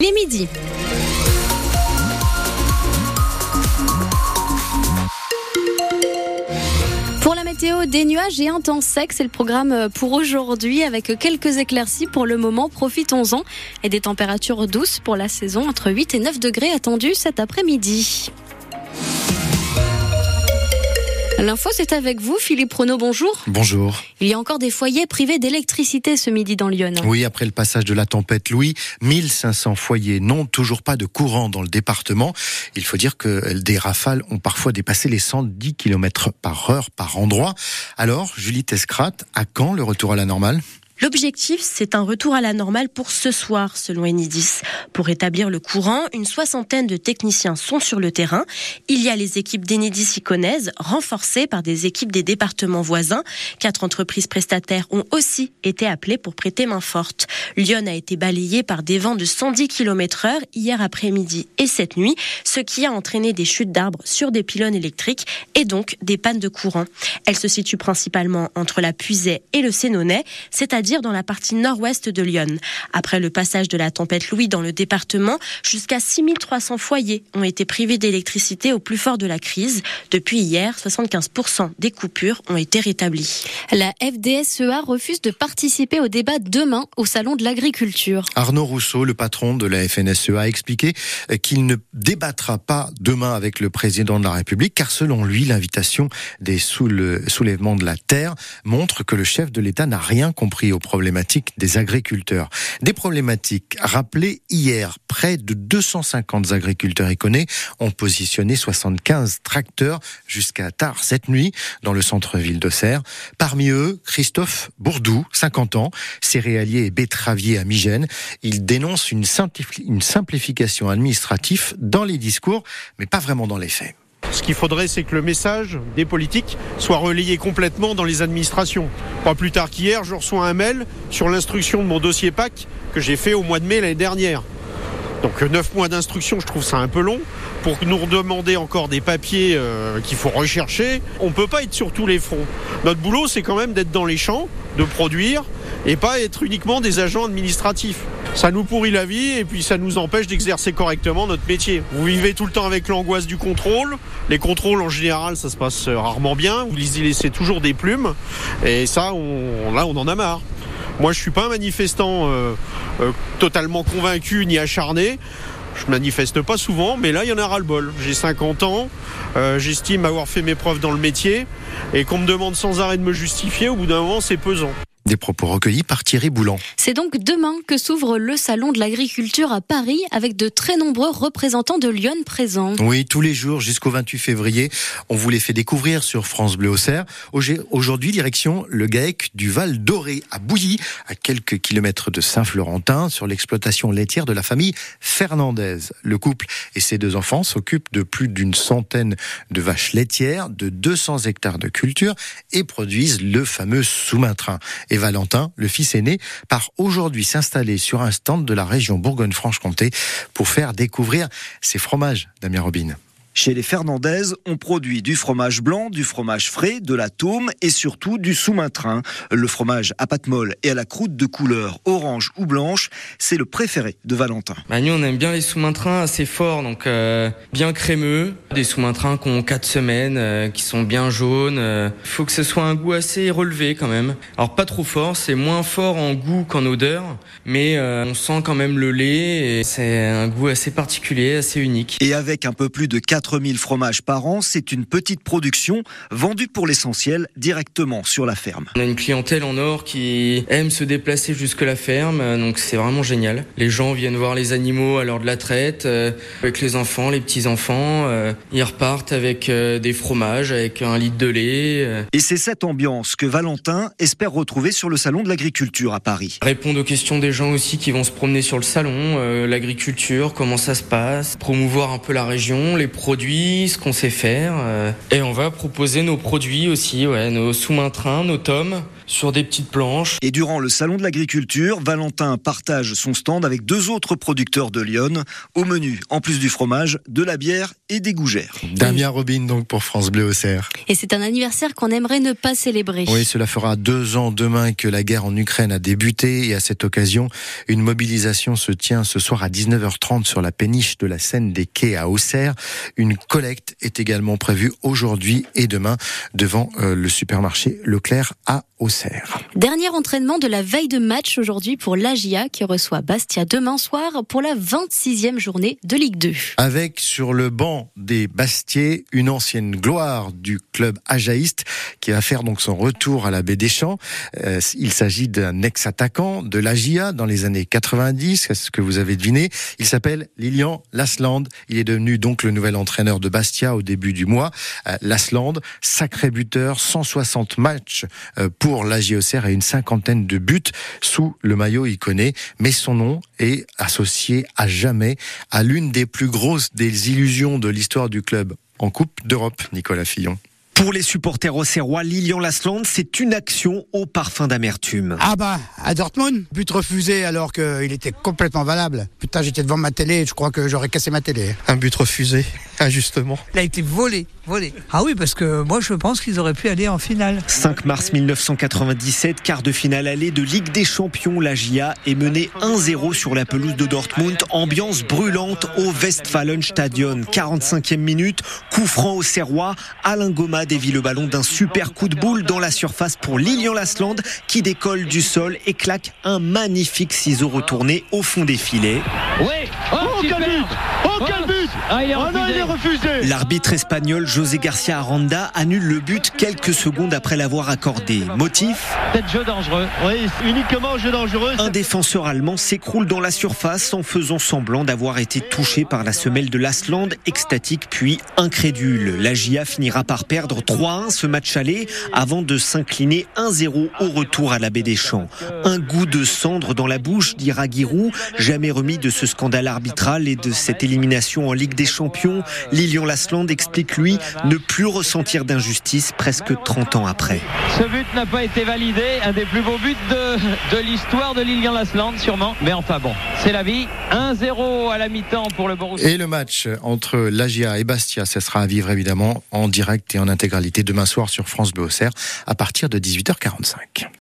Les midi. Pour la météo, des nuages et un temps sec, c'est le programme pour aujourd'hui avec quelques éclaircies pour le moment. Profitons-en et des températures douces pour la saison entre 8 et 9 degrés attendus cet après-midi. L'info, c'est avec vous, Philippe Renaud, bonjour. Bonjour. Il y a encore des foyers privés d'électricité ce midi dans Lyon. Oui, après le passage de la tempête Louis, 1500 foyers n'ont toujours pas de courant dans le département. Il faut dire que des rafales ont parfois dépassé les 110 km par heure par endroit. Alors, Julie Tescrat, à quand le retour à la normale? L'objectif, c'est un retour à la normale pour ce soir, selon Enidis. Pour rétablir le courant, une soixantaine de techniciens sont sur le terrain. Il y a les équipes d'Enidis iconaises, renforcées par des équipes des départements voisins. Quatre entreprises prestataires ont aussi été appelées pour prêter main forte. Lyon a été balayé par des vents de 110 km heure hier après-midi et cette nuit, ce qui a entraîné des chutes d'arbres sur des pylônes électriques et donc des pannes de courant. Elle se situe principalement entre la Puisée et le Sénonais, c'est-à-dire dans la partie nord-ouest de Lyon. Après le passage de la tempête Louis dans le département, jusqu'à 6300 foyers ont été privés d'électricité au plus fort de la crise. Depuis hier, 75% des coupures ont été rétablies. La FDSEA refuse de participer au débat demain au Salon de l'Agriculture. Arnaud Rousseau, le patron de la FNSEA, a expliqué qu'il ne débattra pas demain avec le président de la République, car selon lui, l'invitation des soulèvements de la terre montre que le chef de l'État n'a rien compris aux problématiques des agriculteurs. Des problématiques rappelées hier. Près de 250 agriculteurs iconés ont positionné 75 tracteurs jusqu'à tard cette nuit dans le centre-ville d'Auxerre. Eux, Christophe Bourdou, 50 ans, céréalier et betteravier à Migène. Il dénonce une, une simplification administrative dans les discours, mais pas vraiment dans les faits. Ce qu'il faudrait, c'est que le message des politiques soit relayé complètement dans les administrations. Pas plus tard qu'hier, je reçois un mail sur l'instruction de mon dossier PAC que j'ai fait au mois de mai l'année dernière. Donc neuf mois d'instruction, je trouve ça un peu long. Pour nous redemander encore des papiers euh, qu'il faut rechercher, on ne peut pas être sur tous les fronts. Notre boulot, c'est quand même d'être dans les champs, de produire, et pas être uniquement des agents administratifs. Ça nous pourrit la vie et puis ça nous empêche d'exercer correctement notre métier. Vous vivez tout le temps avec l'angoisse du contrôle. Les contrôles en général, ça se passe rarement bien. Vous y laissez toujours des plumes et ça, là, on en a marre. Moi, je suis pas un manifestant euh, euh, totalement convaincu ni acharné. Je manifeste pas souvent, mais là, il y en a ras-le-bol. J'ai 50 ans, euh, j'estime avoir fait mes preuves dans le métier, et qu'on me demande sans arrêt de me justifier, au bout d'un moment, c'est pesant. Des propos recueillis par Thierry Boulan. C'est donc demain que s'ouvre le salon de l'agriculture à Paris avec de très nombreux représentants de Lyon présents. Oui, tous les jours jusqu'au 28 février, on vous les fait découvrir sur France Bleu Auxerre. Aujourd'hui, direction le GAEC du Val Doré à Bouilly, à quelques kilomètres de Saint-Florentin, sur l'exploitation laitière de la famille Fernandez. Le couple et ses deux enfants s'occupent de plus d'une centaine de vaches laitières, de 200 hectares de culture et produisent le fameux Valentin, le fils aîné, part aujourd'hui s'installer sur un stand de la région Bourgogne-Franche-Comté pour faire découvrir ses fromages, Damien Robin. Chez les Fernandez, on produit du fromage blanc, du fromage frais, de la taume et surtout du sous-main-train. Le fromage à pâte molle et à la croûte de couleur orange ou blanche, c'est le préféré de Valentin. Bah nous, on aime bien les sous-main-trains assez forts, donc euh, bien crémeux. Des sous-main-trains qui ont 4 semaines, euh, qui sont bien jaunes. Il euh. faut que ce soit un goût assez relevé quand même. Alors pas trop fort, c'est moins fort en goût qu'en odeur, mais on sent quand même le lait et c'est un goût assez particulier, assez unique. Et avec un peu plus de 4 4000 fromages par an, c'est une petite production vendue pour l'essentiel directement sur la ferme. On a une clientèle en or qui aime se déplacer jusque la ferme, donc c'est vraiment génial. Les gens viennent voir les animaux à l'heure de la traite, euh, avec les enfants, les petits-enfants. Euh, ils repartent avec euh, des fromages, avec un litre de lait. Et c'est cette ambiance que Valentin espère retrouver sur le salon de l'agriculture à Paris. Répondre aux questions des gens aussi qui vont se promener sur le salon, l'agriculture, comment ça se passe, promouvoir un peu la région, les produits produits, ce qu'on sait faire. Euh, et on va proposer nos produits aussi, ouais, nos sous-mains trains, nos tomes sur des petites planches. Et durant le salon de l'agriculture, Valentin partage son stand avec deux autres producteurs de Lyon. Au menu, en plus du fromage, de la bière et des gougères. Damien Robin donc pour France Bleu au Cerf. Et c'est un anniversaire qu'on aimerait ne pas célébrer. Oui, cela fera deux ans demain que la guerre en Ukraine a débuté et à cette occasion, une mobilisation se tient ce soir à 19h30 sur la péniche de la Seine des Quais à Auxerre. Une collecte est également prévue aujourd'hui et demain devant euh, le supermarché Leclerc à Auxerre. Dernier entraînement de la veille de match aujourd'hui pour l'AGIA qui reçoit Bastia demain soir pour la 26e journée de Ligue 2. Avec sur le banc des Bastiers une ancienne gloire du club ajaïste qui va faire donc son retour à la baie des Champs. Euh, il s'agit d'un ex-attaquant de l'AGIA dans les années 90, ce que vous avez deviné. Il s'appelle Lilian Lasland. Il est devenu donc le nouvel entraîneur de Bastia au début du mois. Euh, Lasland, sacré buteur, 160 matchs euh, pour l'AGIA et une cinquantaine de buts sous le maillot iconé. Mais son nom est associé à jamais à l'une des plus grosses des illusions de l'histoire du club en Coupe d'Europe, Nicolas Fillon. Pour les supporters auxerrois, Lilian Lasland, c'est une action au parfum d'amertume. Ah bah, à Dortmund, but refusé alors qu'il était complètement valable. Putain, j'étais devant ma télé, je crois que j'aurais cassé ma télé. Un but refusé, injustement. Il a été volé, volé. Ah oui, parce que moi je pense qu'ils auraient pu aller en finale. 5 mars 1997, quart de finale allée de Ligue des Champions, la GIA est menée 1-0 sur la pelouse de Dortmund. Ambiance brûlante au Westfalenstadion. 45e minute, coup franc au Serrois, Alain Goma dévie le ballon d'un super coup de boule dans la surface pour Lilian Lasland qui décolle du sol et claque un magnifique ciseau retourné au fond des filets. Oui, oh, quel but Oh quel but ah, il, oh non, il est refusé L'arbitre espagnol José Garcia Aranda annule le but quelques secondes après l'avoir accordé. Motif Peut-être jeu dangereux. Oui, uniquement jeu dangereux. Un défenseur allemand s'écroule dans la surface en faisant semblant d'avoir été touché par la semelle de Lasland, extatique puis incrédule. La GIA finira par perdre 3-1 ce match aller avant de s'incliner 1-0 au retour à la baie des Champs. Un goût de cendre dans la bouche, dira Giroud, jamais remis de ce scandale arbitral et de cette élimination en Ligue des Champions. Lilian Lasland explique lui ne plus ressentir d'injustice presque 30 ans après. Ce but n'a pas été validé, un des plus beaux buts de, de l'histoire de Lilian Lasland sûrement, mais enfin bon, c'est la vie. 1-0 à la mi-temps pour le Borussia. Et le match entre l'Agia et Bastia, ce sera à vivre évidemment en direct et en intégralité demain soir sur France Bleu à partir de 18h45.